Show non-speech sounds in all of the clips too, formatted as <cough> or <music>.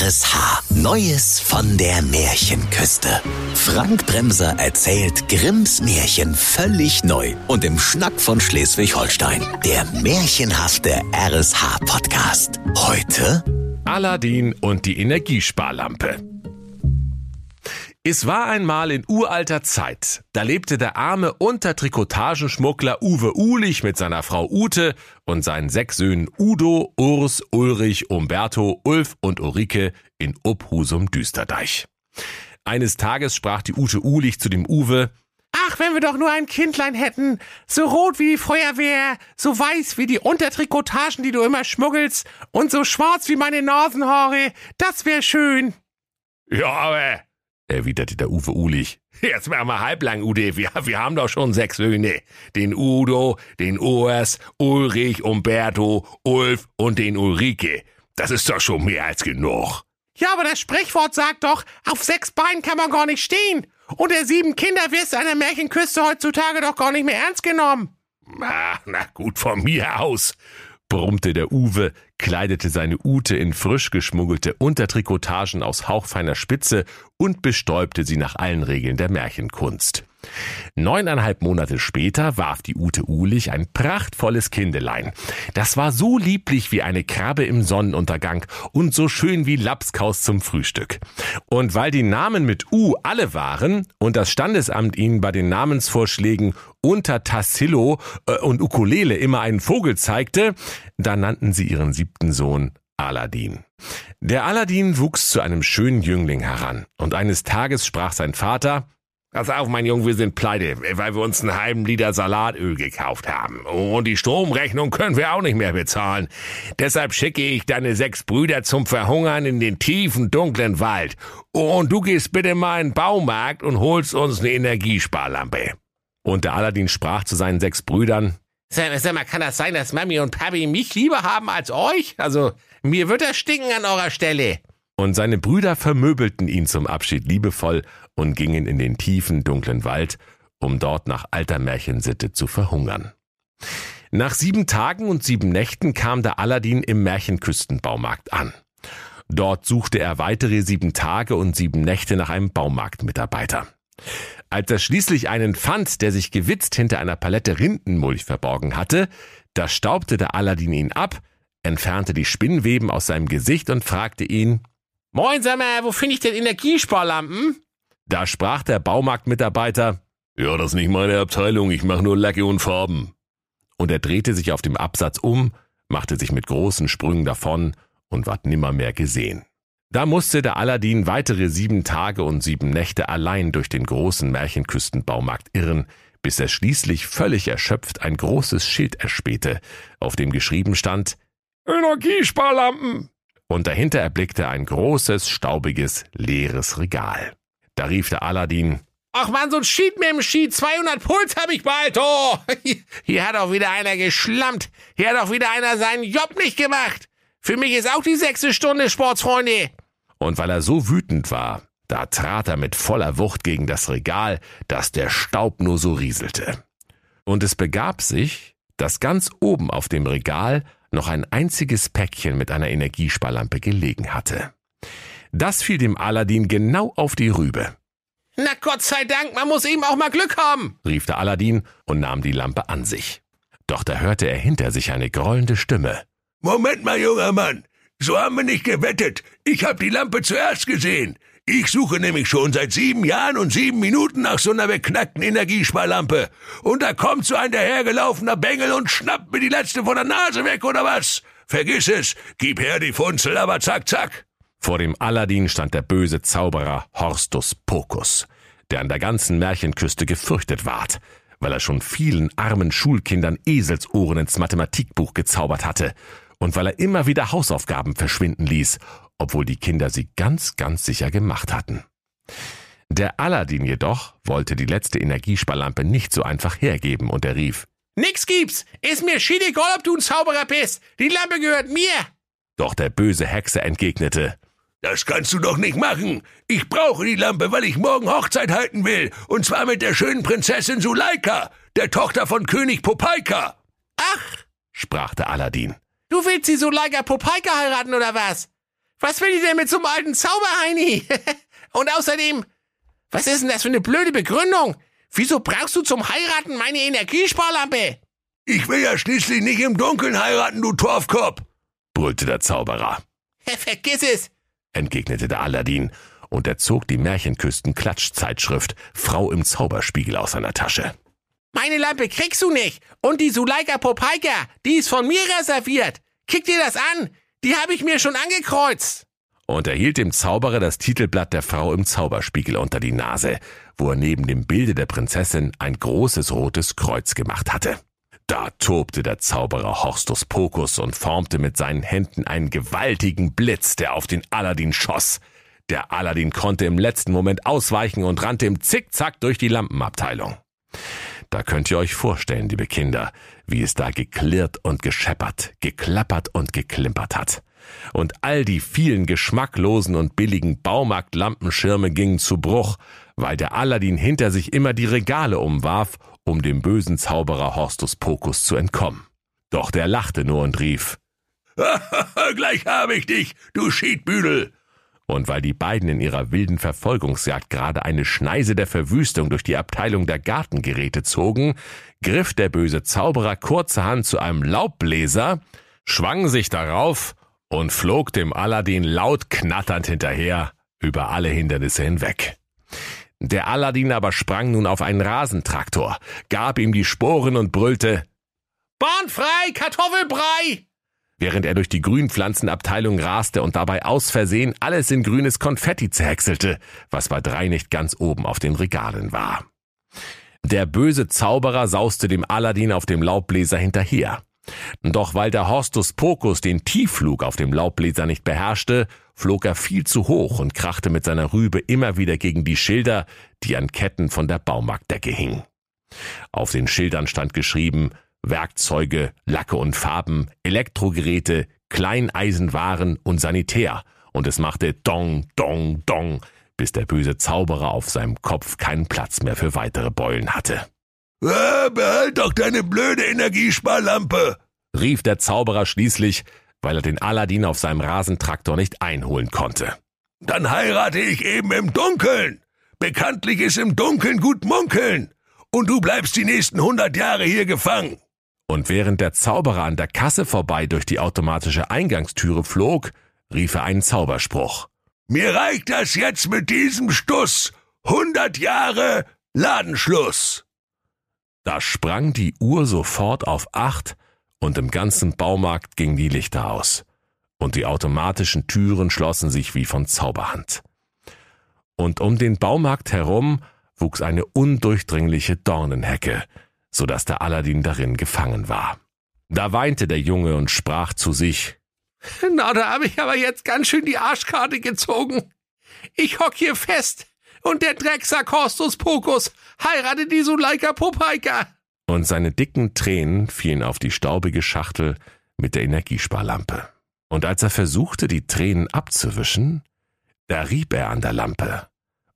RSH. Neues von der Märchenküste. Frank Bremser erzählt Grimms Märchen völlig neu und im Schnack von Schleswig-Holstein. Der märchenhafte RSH-Podcast. Heute Aladdin und die Energiesparlampe. Es war einmal in uralter Zeit. Da lebte der arme Untertrikotagenschmuggler Uwe Ulich mit seiner Frau Ute und seinen sechs Söhnen Udo, Urs, Ulrich, Umberto, Ulf und Ulrike in Obhusum Düsterdeich. Eines Tages sprach die Ute Ulich zu dem Uwe, Ach, wenn wir doch nur ein Kindlein hätten, so rot wie die Feuerwehr, so weiß wie die Untertrikotagen, die du immer schmuggelst, und so schwarz wie meine Nasenhaare, das wär schön. Ja, aber, erwiderte der Uwe Ulich. <laughs> Jetzt machen wir halblang, Ude. Wir, wir haben doch schon sechs Söhne. Den Udo, den Urs, Ulrich, Umberto, Ulf und den Ulrike. Das ist doch schon mehr als genug. Ja, aber das Sprichwort sagt doch, auf sechs Beinen kann man gar nicht stehen. Und der sieben Kinder wirst an der Märchenküste heutzutage doch gar nicht mehr ernst genommen. Na, na gut, von mir aus, brummte der Uwe, kleidete seine Ute in frisch geschmuggelte Untertrikotagen aus hauchfeiner Spitze und bestäubte sie nach allen Regeln der Märchenkunst. Neuneinhalb Monate später warf die Ute Ulich ein prachtvolles Kindelein. Das war so lieblich wie eine Krabbe im Sonnenuntergang und so schön wie Lapskaus zum Frühstück. Und weil die Namen mit U alle waren und das Standesamt ihnen bei den Namensvorschlägen unter Tassillo äh, und Ukulele immer einen Vogel zeigte, da nannten sie ihren siebten Sohn Aladdin. Der Aladdin wuchs zu einem schönen Jüngling heran, und eines Tages sprach sein Vater, Pass auf, mein Junge, wir sind pleite, weil wir uns einen halben Liter Salatöl gekauft haben. Und die Stromrechnung können wir auch nicht mehr bezahlen. Deshalb schicke ich deine sechs Brüder zum Verhungern in den tiefen, dunklen Wald. Und du gehst bitte mal in den Baumarkt und holst uns eine Energiesparlampe. Und der Aladdin sprach zu seinen sechs Brüdern, Sag, sag mal, kann das sein, dass Mami und Papi mich lieber haben als euch? Also, mir wird das stinken an eurer Stelle. Und seine Brüder vermöbelten ihn zum Abschied liebevoll und gingen in den tiefen, dunklen Wald, um dort nach alter Märchensitte zu verhungern. Nach sieben Tagen und sieben Nächten kam der Aladdin im Märchenküstenbaumarkt an. Dort suchte er weitere sieben Tage und sieben Nächte nach einem Baumarktmitarbeiter. Als er schließlich einen fand, der sich gewitzt hinter einer Palette Rindenmulch verborgen hatte, da staubte der Aladdin ihn ab, entfernte die Spinnweben aus seinem Gesicht und fragte ihn, Moin, sag mal, wo finde ich denn Energiesparlampen? Da sprach der Baumarktmitarbeiter, ja, das ist nicht meine Abteilung, ich mache nur Lacke und Farben. Und er drehte sich auf dem Absatz um, machte sich mit großen Sprüngen davon und ward nimmermehr gesehen. Da musste der Aladdin weitere sieben Tage und sieben Nächte allein durch den großen Märchenküstenbaumarkt irren, bis er schließlich völlig erschöpft ein großes Schild erspähte, auf dem geschrieben stand Energiesparlampen. Und dahinter erblickte er ein großes, staubiges, leeres Regal. Da rief der Aladdin, Ach man, so ein Schied mit dem Schied, 200 Puls hab ich bald, oh! <laughs> Hier hat auch wieder einer geschlampt. Hier hat auch wieder einer seinen Job nicht gemacht. Für mich ist auch die sechste Stunde, Sportsfreunde. Und weil er so wütend war, da trat er mit voller Wucht gegen das Regal, dass der Staub nur so rieselte. Und es begab sich, dass ganz oben auf dem Regal noch ein einziges Päckchen mit einer Energiesparlampe gelegen hatte. Das fiel dem Aladdin genau auf die Rübe. Na Gott sei Dank, man muss eben auch mal Glück haben, rief der Aladdin und nahm die Lampe an sich. Doch da hörte er hinter sich eine grollende Stimme. Moment mal, junger Mann. So haben wir nicht gewettet. Ich hab die Lampe zuerst gesehen. Ich suche nämlich schon seit sieben Jahren und sieben Minuten nach so einer beknackten Energiesparlampe. Und da kommt so ein dahergelaufener Bengel und schnappt mir die letzte von der Nase weg, oder was? Vergiss es. Gib her die Funzel, aber zack, zack. Vor dem Aladdin stand der böse Zauberer Horstus Pocus, der an der ganzen Märchenküste gefürchtet ward, weil er schon vielen armen Schulkindern Eselsohren ins Mathematikbuch gezaubert hatte und weil er immer wieder Hausaufgaben verschwinden ließ, obwohl die Kinder sie ganz, ganz sicher gemacht hatten. Der Aladdin jedoch wollte die letzte Energiesparlampe nicht so einfach hergeben und er rief, Nix gibt's! Ist mir schied egal, ob du ein Zauberer bist! Die Lampe gehört mir! Doch der böse Hexe entgegnete, das kannst du doch nicht machen. Ich brauche die Lampe, weil ich morgen Hochzeit halten will. Und zwar mit der schönen Prinzessin Suleika, der Tochter von König Popaika. Ach, sprach der Aladdin. Du willst die Suleika Popaika heiraten oder was? Was will die denn mit so einem alten Zauberheini? <laughs> Und außerdem, was ist denn das für eine blöde Begründung? Wieso brauchst du zum Heiraten meine Energiesparlampe? Ich will ja schließlich nicht im Dunkeln heiraten, du Torfkopf, brüllte der Zauberer. <laughs> Vergiss es, entgegnete der Aladdin, und er zog die Märchenküsten-Klatschzeitschrift Frau im Zauberspiegel aus seiner Tasche. Meine Lampe kriegst du nicht. Und die Suleika Popaika, die ist von mir reserviert. Kick dir das an. Die habe ich mir schon angekreuzt. Und er hielt dem Zauberer das Titelblatt der Frau im Zauberspiegel unter die Nase, wo er neben dem Bilde der Prinzessin ein großes rotes Kreuz gemacht hatte. Da tobte der Zauberer Horstus Pokus und formte mit seinen Händen einen gewaltigen Blitz, der auf den Aladdin schoss. Der Aladdin konnte im letzten Moment ausweichen und rannte im Zickzack durch die Lampenabteilung. Da könnt ihr euch vorstellen, liebe Kinder, wie es da geklirrt und gescheppert, geklappert und geklimpert hat. Und all die vielen geschmacklosen und billigen Baumarktlampenschirme gingen zu Bruch, weil der Aladdin hinter sich immer die Regale umwarf, um dem bösen Zauberer Horstus Pokus zu entkommen. Doch der lachte nur und rief, <laughs> Gleich habe ich dich, du Schiedbüdel! Und weil die beiden in ihrer wilden Verfolgungsjagd gerade eine Schneise der Verwüstung durch die Abteilung der Gartengeräte zogen, griff der böse Zauberer kurzerhand zu einem Laubbläser, schwang sich darauf und flog dem Aladdin laut knatternd hinterher über alle Hindernisse hinweg. Der Aladdin aber sprang nun auf einen Rasentraktor, gab ihm die Sporen und brüllte Bahn frei, Kartoffelbrei! während er durch die Grünpflanzenabteilung raste und dabei aus Versehen alles in grünes Konfetti zerhäckselte, was bei drei nicht ganz oben auf den Regalen war. Der böse Zauberer sauste dem Aladdin auf dem Laubbläser hinterher. Doch weil der Horstus Pokus den Tiefflug auf dem Laubbläser nicht beherrschte, flog er viel zu hoch und krachte mit seiner Rübe immer wieder gegen die Schilder, die an Ketten von der Baumarktdecke hingen. Auf den Schildern stand geschrieben Werkzeuge, Lacke und Farben, Elektrogeräte, Kleineisenwaren und Sanitär, und es machte Dong, Dong, Dong, bis der böse Zauberer auf seinem Kopf keinen Platz mehr für weitere Beulen hatte. Ah, behalt doch deine blöde Energiesparlampe, rief der Zauberer schließlich, weil er den Aladdin auf seinem Rasentraktor nicht einholen konnte. Dann heirate ich eben im Dunkeln. Bekanntlich ist im Dunkeln gut munkeln. Und du bleibst die nächsten hundert Jahre hier gefangen. Und während der Zauberer an der Kasse vorbei durch die automatische Eingangstüre flog, rief er einen Zauberspruch. Mir reicht das jetzt mit diesem Stuss. Hundert Jahre Ladenschluss. Da sprang die Uhr sofort auf acht und im ganzen Baumarkt gingen die Lichter aus. Und die automatischen Türen schlossen sich wie von Zauberhand. Und um den Baumarkt herum wuchs eine undurchdringliche Dornenhecke, so dass der Aladdin darin gefangen war. Da weinte der Junge und sprach zu sich, Na, da habe ich aber jetzt ganz schön die Arschkarte gezogen. Ich hock hier fest und der Drecksack Horstus Pokus heiratet die Suleika Popaika. Und seine dicken Tränen fielen auf die staubige Schachtel mit der Energiesparlampe. Und als er versuchte, die Tränen abzuwischen, da rieb er an der Lampe.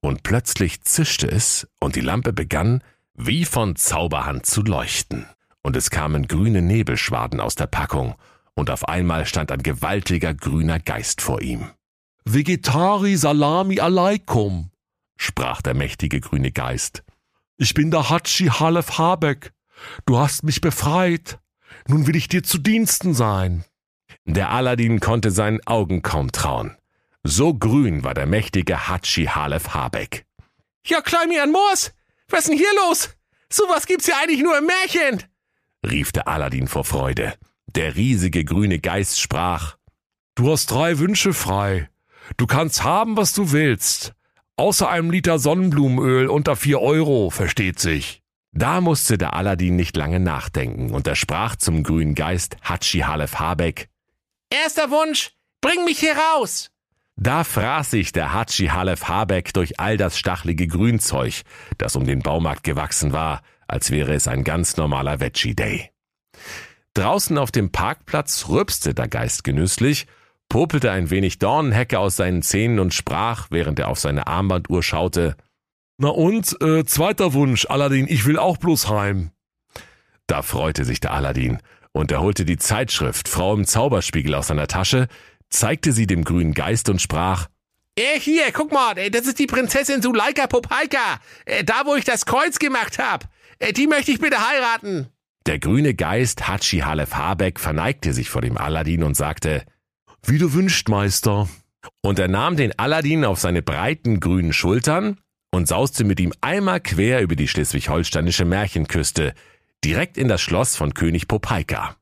Und plötzlich zischte es und die Lampe begann, wie von Zauberhand zu leuchten, und es kamen grüne Nebelschwaden aus der Packung, und auf einmal stand ein gewaltiger grüner Geist vor ihm. Vegetari Salami Alaikum, sprach der mächtige grüne Geist. Ich bin der Hatschi Halef Habeck. Du hast mich befreit. Nun will ich dir zu Diensten sein. Der Aladdin konnte seinen Augen kaum trauen. So grün war der mächtige Hatschi Halef Habeck. Ja, klein mir an Moos! Was ist denn hier los? Sowas gibt's ja eigentlich nur im Märchen, rief der Aladdin vor Freude. Der riesige grüne Geist sprach, Du hast drei Wünsche frei. Du kannst haben, was du willst. Außer einem Liter Sonnenblumenöl unter vier Euro, versteht sich. Da musste der Aladdin nicht lange nachdenken und er sprach zum grünen Geist Hatschi Halef Habeck. Erster Wunsch, bring mich hier raus. Da fraß sich der Hatschi Halef Habeck durch all das stachelige Grünzeug, das um den Baumarkt gewachsen war, als wäre es ein ganz normaler Veggie Day. Draußen auf dem Parkplatz rübste der Geist genüsslich, popelte ein wenig Dornenhecke aus seinen Zähnen und sprach, während er auf seine Armbanduhr schaute, Na und, äh, zweiter Wunsch, Aladdin, ich will auch bloß heim. Da freute sich der Aladdin, und er holte die Zeitschrift Frau im Zauberspiegel aus seiner Tasche, zeigte sie dem grünen Geist und sprach, äh, hier, guck mal, äh, das ist die Prinzessin Suleika Popaika. Äh, da, wo ich das Kreuz gemacht hab. Äh, die möchte ich bitte heiraten. Der grüne Geist Hatschi Halef Habeck verneigte sich vor dem Aladdin und sagte, Wie du wünscht, Meister. Und er nahm den Aladdin auf seine breiten grünen Schultern und sauste mit ihm einmal quer über die schleswig-holsteinische Märchenküste, direkt in das Schloss von König Popaika.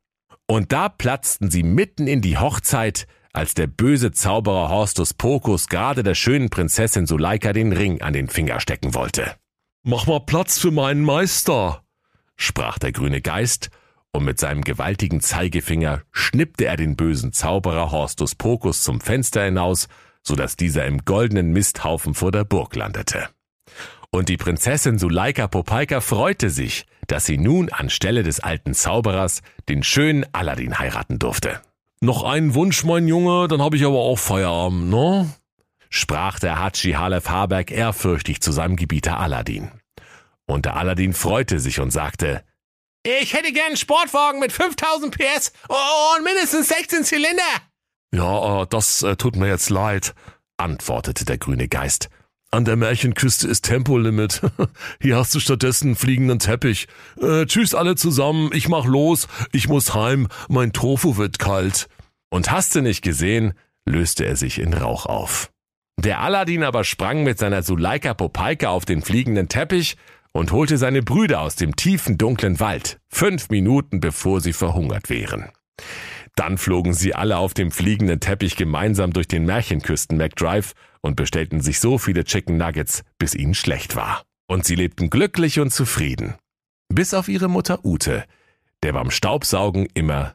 Und da platzten sie mitten in die Hochzeit, als der böse Zauberer Horstus Pokus gerade der schönen Prinzessin Suleika den Ring an den Finger stecken wollte. Mach mal Platz für meinen Meister, sprach der grüne Geist, und mit seinem gewaltigen Zeigefinger schnippte er den bösen Zauberer Horstus Pokus zum Fenster hinaus, so dass dieser im goldenen Misthaufen vor der Burg landete. Und die Prinzessin Suleika Popaika freute sich, dass sie nun anstelle des alten Zauberers den schönen Aladdin heiraten durfte. Noch einen Wunsch, mein Junge, dann habe ich aber auch Feierabend, ne? sprach der Hatschi Halef Haberg ehrfürchtig zu seinem Gebieter Aladdin. Und der Aladdin freute sich und sagte, Ich hätte gern einen Sportwagen mit 5000 PS und mindestens 16 Zylinder. Ja, äh, das äh, tut mir jetzt leid, antwortete der grüne Geist. An der Märchenküste ist Tempolimit. <laughs> Hier hast du stattdessen fliegenden Teppich. Äh, tschüss alle zusammen, ich mach los, ich muss heim, mein Tofu wird kalt. Und hast du nicht gesehen, löste er sich in Rauch auf. Der Aladdin aber sprang mit seiner Suleika Popaika auf den fliegenden Teppich und holte seine Brüder aus dem tiefen dunklen Wald, fünf Minuten bevor sie verhungert wären. Dann flogen sie alle auf dem fliegenden Teppich gemeinsam durch den Märchenküsten McDrive und bestellten sich so viele Chicken Nuggets, bis ihnen schlecht war. Und sie lebten glücklich und zufrieden. Bis auf ihre Mutter Ute, der beim Staubsaugen immer